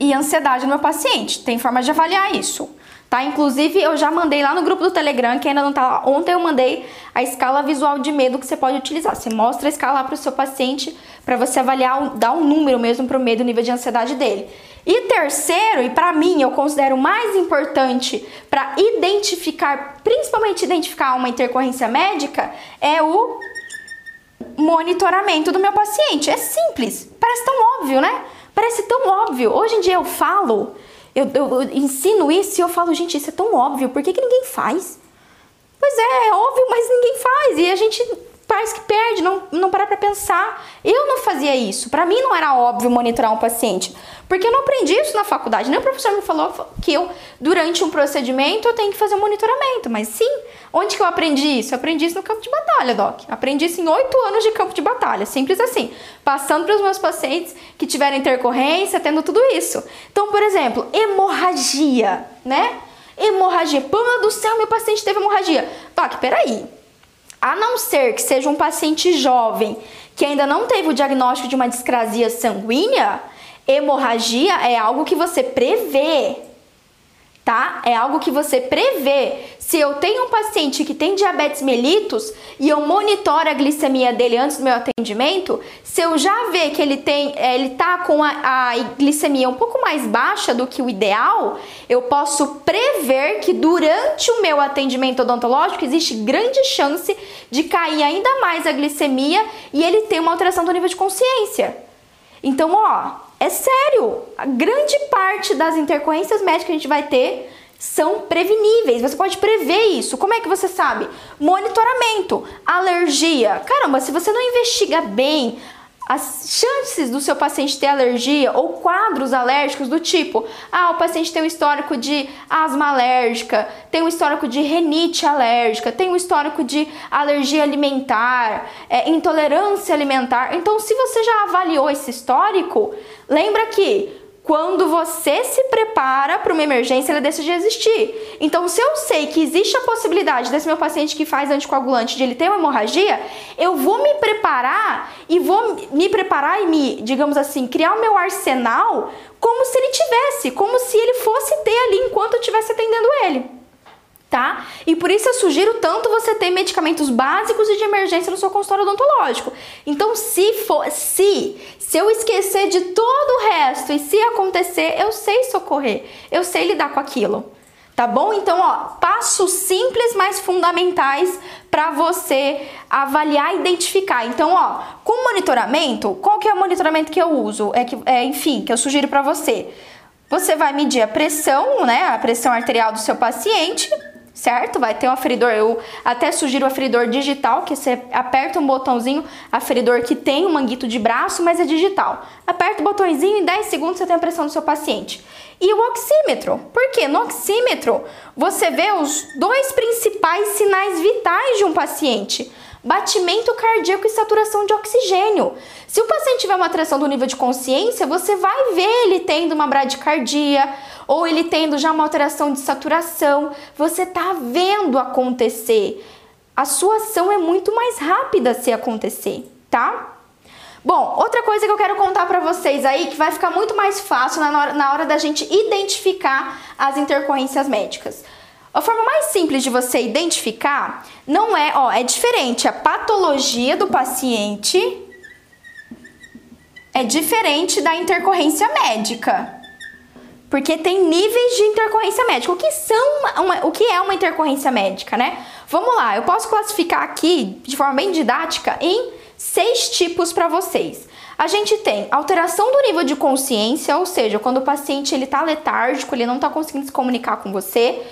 e ansiedade no meu paciente. Tem forma de avaliar isso. Tá? Inclusive, eu já mandei lá no grupo do Telegram, que ainda não tá lá. Ontem eu mandei a escala visual de medo que você pode utilizar. Você mostra a escala para o seu paciente para você avaliar, dar um número mesmo para o medo, o nível de ansiedade dele. E terceiro, e para mim eu considero mais importante para identificar, principalmente identificar uma intercorrência médica, é o monitoramento do meu paciente. É simples, parece tão óbvio, né? Parece tão óbvio. Hoje em dia eu falo, eu, eu, eu ensino isso e eu falo, gente, isso é tão óbvio, por que, que ninguém faz? Pois é, é óbvio, mas ninguém faz. E a gente parece que perde, não, não para pra pensar. Eu não fazia isso. Para mim não era óbvio monitorar um paciente. Porque eu não aprendi isso na faculdade. Nem o professor me falou que eu, durante um procedimento, eu tenho que fazer um monitoramento. Mas sim, onde que eu aprendi isso? Eu aprendi isso no campo de batalha, Doc. Aprendi isso em oito anos de campo de batalha. Simples assim. Passando para os meus pacientes que tiveram intercorrência, tendo tudo isso. Então, por exemplo, hemorragia, né? Hemorragia. Pão do céu, meu paciente teve hemorragia. Doc, peraí. A não ser que seja um paciente jovem que ainda não teve o diagnóstico de uma discrasia sanguínea, hemorragia é algo que você prevê tá? É algo que você prevê. Se eu tenho um paciente que tem diabetes mellitus e eu monitoro a glicemia dele antes do meu atendimento, se eu já ver que ele tem, é, ele tá com a, a glicemia um pouco mais baixa do que o ideal, eu posso prever que durante o meu atendimento odontológico existe grande chance de cair ainda mais a glicemia e ele ter uma alteração do nível de consciência. Então, ó, é sério, a grande parte das intercorrências médicas que a gente vai ter são preveníveis. Você pode prever isso. Como é que você sabe? Monitoramento, alergia. Caramba, se você não investiga bem as chances do seu paciente ter alergia ou quadros alérgicos do tipo, ah, o paciente tem um histórico de asma alérgica, tem um histórico de renite alérgica, tem um histórico de alergia alimentar, é, intolerância alimentar. Então, se você já avaliou esse histórico, lembra que quando você se prepara para uma emergência, ela deixa de existir. Então, se eu sei que existe a possibilidade desse meu paciente que faz anticoagulante de ele ter uma hemorragia, eu vou me preparar e vou me preparar e me, digamos assim, criar o meu arsenal como se ele tivesse, como se ele fosse ter ali enquanto eu estivesse atendendo ele tá? E por isso eu sugiro tanto você ter medicamentos básicos e de emergência no seu consultório odontológico. Então, se for, se, se eu esquecer de todo o resto e se acontecer, eu sei socorrer, eu sei lidar com aquilo. Tá bom? Então, ó, passos simples, mas fundamentais para você avaliar e identificar. Então, ó, com monitoramento, qual que é o monitoramento que eu uso? É que, é, enfim, que eu sugiro para você. Você vai medir a pressão, né, a pressão arterial do seu paciente, certo? Vai ter um aferidor, eu até sugiro o aferidor digital, que você aperta um botãozinho, aferidor que tem um manguito de braço, mas é digital. Aperta o botãozinho e em 10 segundos você tem a pressão do seu paciente. E o oxímetro, porque no oxímetro você vê os dois principais sinais vitais de um paciente. Batimento cardíaco e saturação de oxigênio. Se o paciente tiver uma alteração do nível de consciência, você vai ver ele tendo uma bradicardia ou ele tendo já uma alteração de saturação. Você tá vendo acontecer. A sua ação é muito mais rápida se acontecer, tá? Bom, outra coisa que eu quero contar para vocês aí, que vai ficar muito mais fácil na hora, na hora da gente identificar as intercorrências médicas. A forma mais simples de você identificar não é, ó, é diferente a patologia do paciente é diferente da intercorrência médica. Porque tem níveis de intercorrência médica. O que são uma, o que é uma intercorrência médica, né? Vamos lá, eu posso classificar aqui de forma bem didática em seis tipos para vocês. A gente tem alteração do nível de consciência, ou seja, quando o paciente ele tá letárgico, ele não tá conseguindo se comunicar com você.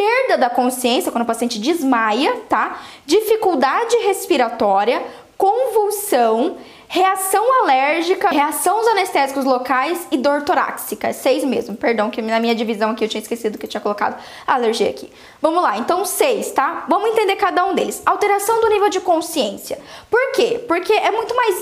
Perda da consciência, quando o paciente desmaia, tá? Dificuldade respiratória, convulsão, reação alérgica, reação aos anestésicos locais e dor torácica. É seis mesmo, perdão, que na minha divisão aqui eu tinha esquecido que eu tinha colocado alergia aqui. Vamos lá, então seis, tá? Vamos entender cada um deles. Alteração do nível de consciência. Por quê? Porque é muito mais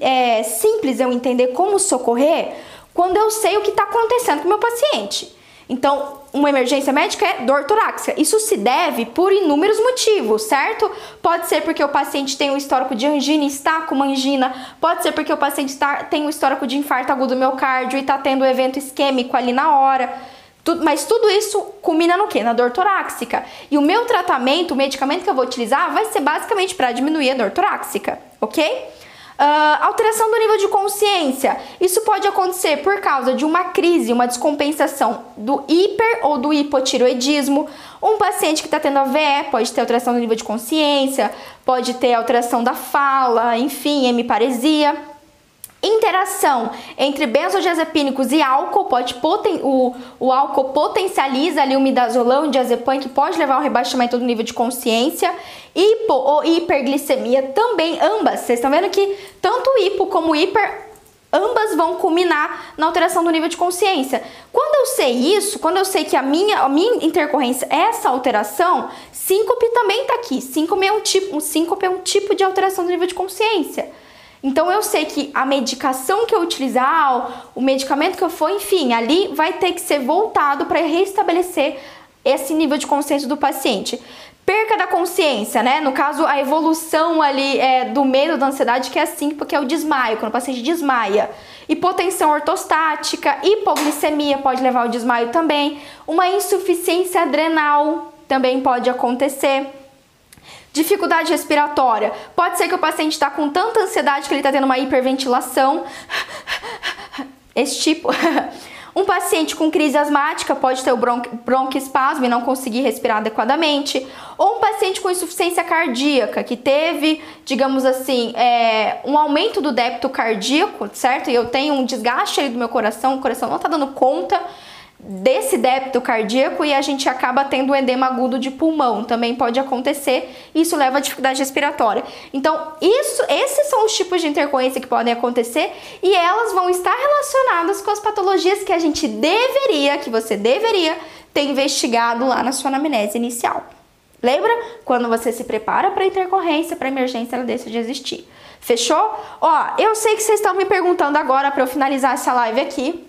é, simples eu entender como socorrer quando eu sei o que está acontecendo com o meu paciente. Então, uma emergência médica é dor torácica. Isso se deve por inúmeros motivos, certo? Pode ser porque o paciente tem um histórico de angina e está com uma angina, pode ser porque o paciente está, tem um histórico de infarto agudo do miocárdio e está tendo um evento isquêmico ali na hora. Mas tudo isso culmina no que? Na dor torácica. E o meu tratamento, o medicamento que eu vou utilizar, vai ser basicamente para diminuir a dor torácica, ok? Uh, alteração do nível de consciência. Isso pode acontecer por causa de uma crise, uma descompensação do hiper ou do hipotiroidismo. Um paciente que está tendo AVE pode ter alteração do nível de consciência, pode ter alteração da fala, enfim, hemiparesia. Interação entre benzodiazepínicos e álcool pode poten o, o álcool potencializa ali o midazolam, o diazepam, que pode levar ao rebaixamento do nível de consciência. Hipo ou hiperglicemia também, ambas. Vocês estão vendo que tanto o hipo como o hiper ambas vão culminar na alteração do nível de consciência. Quando eu sei isso, quando eu sei que a minha, a minha intercorrência é essa alteração, síncope também está aqui. Síncope é, um tipo, um síncope é um tipo de alteração do nível de consciência. Então eu sei que a medicação que eu utilizar, o medicamento que eu for, enfim, ali vai ter que ser voltado para restabelecer esse nível de consciência do paciente. Perca da consciência, né? No caso, a evolução ali é, do medo da ansiedade, que é assim, porque é o desmaio, quando o paciente desmaia. Hipotensão ortostática, hipoglicemia pode levar ao desmaio também. Uma insuficiência adrenal também pode acontecer. Dificuldade respiratória. Pode ser que o paciente está com tanta ansiedade que ele está tendo uma hiperventilação. Esse tipo. Um paciente com crise asmática pode ter o bron broncoespasmo e não conseguir respirar adequadamente. Ou um paciente com insuficiência cardíaca, que teve, digamos assim, é, um aumento do débito cardíaco, certo? E eu tenho um desgaste do meu coração, o coração não está dando conta desse débito cardíaco e a gente acaba tendo um edema agudo de pulmão, também pode acontecer, isso leva a dificuldade respiratória. Então, isso, esses são os tipos de intercorrência que podem acontecer e elas vão estar relacionadas com as patologias que a gente deveria, que você deveria ter investigado lá na sua anamnese inicial. Lembra? Quando você se prepara para intercorrência, para emergência, ela deixa de existir. Fechou? Ó, eu sei que vocês estão me perguntando agora para eu finalizar essa live aqui.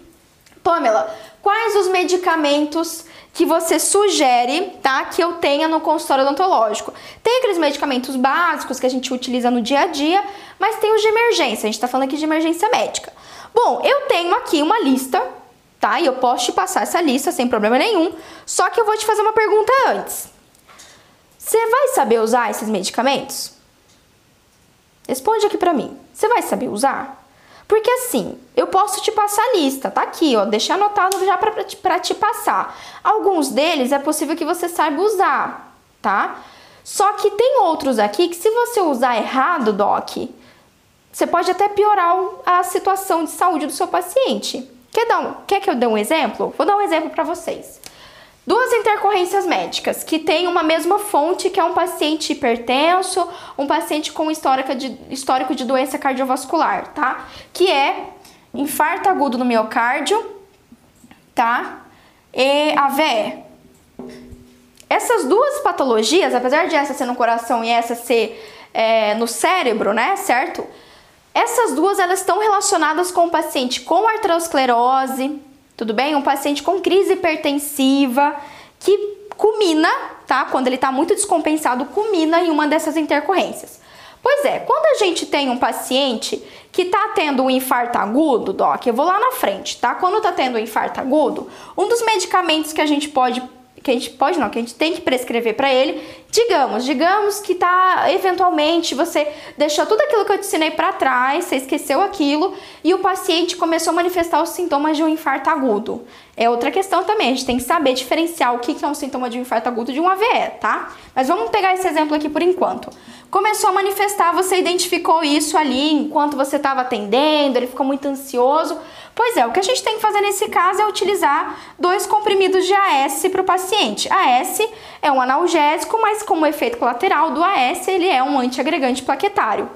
Pamela, quais os medicamentos que você sugere, tá? Que eu tenha no consultório odontológico. Tem aqueles medicamentos básicos que a gente utiliza no dia a dia, mas tem os de emergência. A gente tá falando aqui de emergência médica. Bom, eu tenho aqui uma lista, tá? E eu posso te passar essa lista sem problema nenhum. Só que eu vou te fazer uma pergunta antes. Você vai saber usar esses medicamentos? Responde aqui pra mim. Você vai saber usar? Porque assim, eu posso te passar a lista, tá aqui, ó, deixa anotado já para te, te passar. Alguns deles é possível que você saiba usar, tá? Só que tem outros aqui que se você usar errado, doc, você pode até piorar a situação de saúde do seu paciente. Quer, dar um, quer que eu dê um exemplo? Vou dar um exemplo para vocês. Duas intercorrências médicas que têm uma mesma fonte, que é um paciente hipertenso, um paciente com histórico de, histórico de doença cardiovascular, tá? Que é infarto agudo no miocárdio, tá? E AVE. Essas duas patologias, apesar de essa ser no coração e essa ser é, no cérebro, né? Certo? Essas duas elas estão relacionadas com o paciente com arteriosclerose, tudo bem? Um paciente com crise hipertensiva que culmina, tá? Quando ele está muito descompensado, culmina em uma dessas intercorrências. Pois é, quando a gente tem um paciente que está tendo um infarto agudo, Doc, eu vou lá na frente, tá? Quando está tendo um infarto agudo, um dos medicamentos que a gente pode que a gente pode não, que a gente tem que prescrever para ele, digamos, digamos que tá eventualmente você deixou tudo aquilo que eu te ensinei para trás, você esqueceu aquilo e o paciente começou a manifestar os sintomas de um infarto agudo. É outra questão também, a gente tem que saber diferenciar o que é um sintoma de um infarto agudo de um AVE, tá? Mas vamos pegar esse exemplo aqui por enquanto. Começou a manifestar, você identificou isso ali enquanto você estava atendendo, ele ficou muito ansioso. Pois é, o que a gente tem que fazer nesse caso é utilizar dois comprimidos de AS para o paciente. AS é um analgésico, mas como efeito colateral do AS, ele é um antiagregante plaquetário.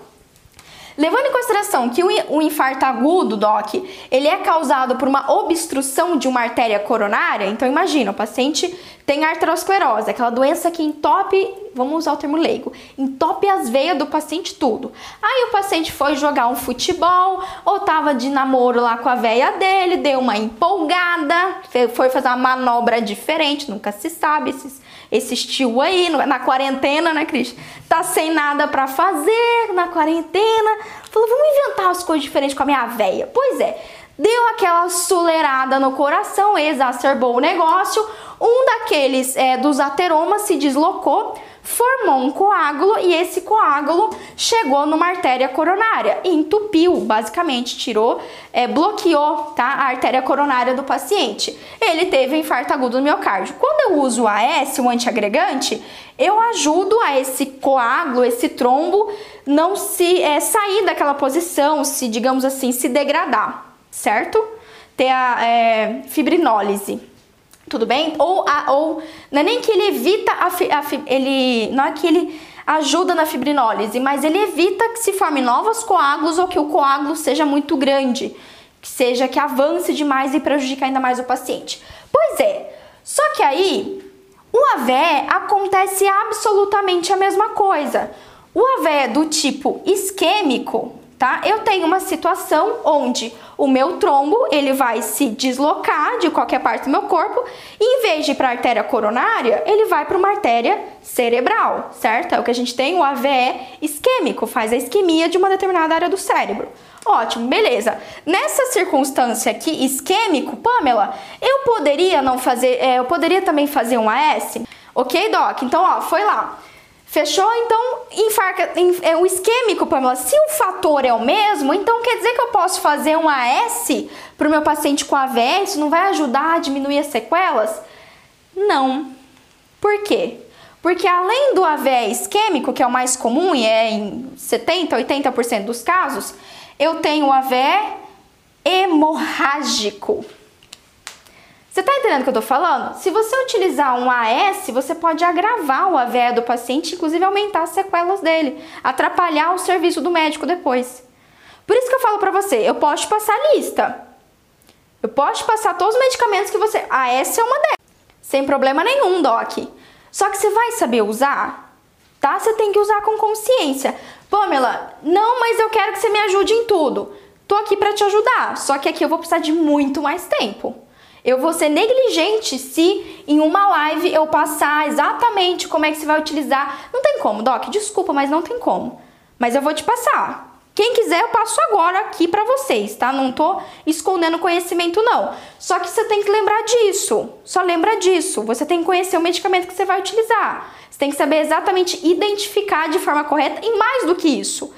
Levando em consideração que o infarto agudo, Doc, ele é causado por uma obstrução de uma artéria coronária, então imagina, o paciente tem arteriosclerose, aquela doença que entope, vamos usar o termo leigo, entope as veias do paciente tudo. Aí o paciente foi jogar um futebol, ou tava de namoro lá com a veia dele, deu uma empolgada, foi fazer uma manobra diferente, nunca se sabe esses esse estilo aí, na quarentena, né, Cris? Tá sem nada para fazer na quarentena. Falou, vamos inventar as coisas diferentes com a minha véia. Pois é, deu aquela suleirada no coração, exacerbou o negócio. Um daqueles é, dos ateromas se deslocou, formou um coágulo e esse coágulo chegou numa artéria coronária e entupiu, basicamente, tirou, é, bloqueou tá, a artéria coronária do paciente. Ele teve infarto agudo do miocárdio. Quando eu uso o AS, o antiagregante, eu ajudo a esse coágulo, esse trombo, não se é, sair daquela posição, se, digamos assim, se degradar, certo? Ter a é, fibrinólise tudo bem? Ou, a, ou não é nem que ele evita a, a, ele não é que ele ajuda na fibrinólise, mas ele evita que se formem novos coágulos ou que o coágulo seja muito grande, que seja que avance demais e prejudique ainda mais o paciente. Pois é, só que aí o AVE acontece absolutamente a mesma coisa. O AVE do tipo isquêmico, tá? Eu tenho uma situação onde o meu trombo ele vai se deslocar de qualquer parte do meu corpo e em vez de ir para a artéria coronária, ele vai para uma artéria cerebral, certo? É o que a gente tem o AVE isquêmico, faz a isquemia de uma determinada área do cérebro. Ótimo, beleza. Nessa circunstância aqui, isquêmico, Pamela, eu poderia não fazer, é, eu poderia também fazer um AS? Ok, Doc? Então, ó, foi lá. Fechou? Então, infarca, é o isquêmico, Pamela. Se o fator é o mesmo, então quer dizer que eu posso fazer um AS para o meu paciente com? Isso não vai ajudar a diminuir as sequelas? Não. Por quê? Porque além do AVE isquêmico, que é o mais comum e é em 70, 80% dos casos, eu tenho o AVE hemorrágico. Você está entendendo o que eu estou falando? Se você utilizar um AS, você pode agravar o AVE do paciente, inclusive aumentar as sequelas dele, atrapalhar o serviço do médico depois. Por isso que eu falo para você, eu posso te passar a lista. Eu posso te passar todos os medicamentos que você... AS é uma delas. Sem problema nenhum, Doc. Só que você vai saber usar? Tá? Você tem que usar com consciência. Pamela, não, mas eu quero que você me ajude em tudo. Tô aqui para te ajudar, só que aqui eu vou precisar de muito mais tempo. Eu vou ser negligente se em uma live eu passar exatamente como é que você vai utilizar. Não tem como, Doc, desculpa, mas não tem como. Mas eu vou te passar. Quem quiser, eu passo agora aqui para vocês, tá? Não tô escondendo conhecimento, não. Só que você tem que lembrar disso. Só lembra disso. Você tem que conhecer o medicamento que você vai utilizar. Você tem que saber exatamente identificar de forma correta e mais do que isso.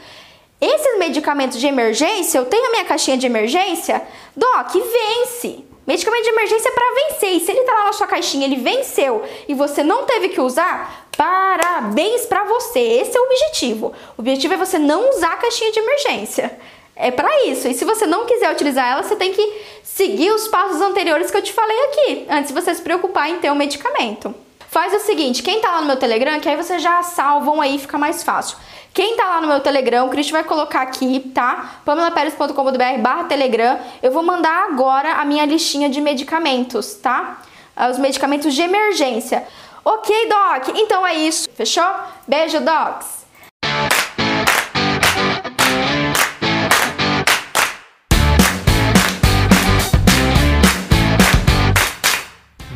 Esses medicamentos de emergência, eu tenho a minha caixinha de emergência, Doc, vence. Medicamento de emergência é para vencer. E se ele tá lá na sua caixinha, ele venceu e você não teve que usar, parabéns para você. Esse é o objetivo. O objetivo é você não usar a caixinha de emergência. É para isso. E se você não quiser utilizar ela, você tem que seguir os passos anteriores que eu te falei aqui, antes de você se preocupar em ter o um medicamento. Faz o seguinte, quem tá lá no meu Telegram, que aí você já salvam aí, fica mais fácil. Quem tá lá no meu Telegram, o Cristian vai colocar aqui, tá? pamelaperes.com.br barra Telegram. Eu vou mandar agora a minha listinha de medicamentos, tá? Ah, os medicamentos de emergência. Ok, Doc? Então é isso. Fechou? Beijo, Docs!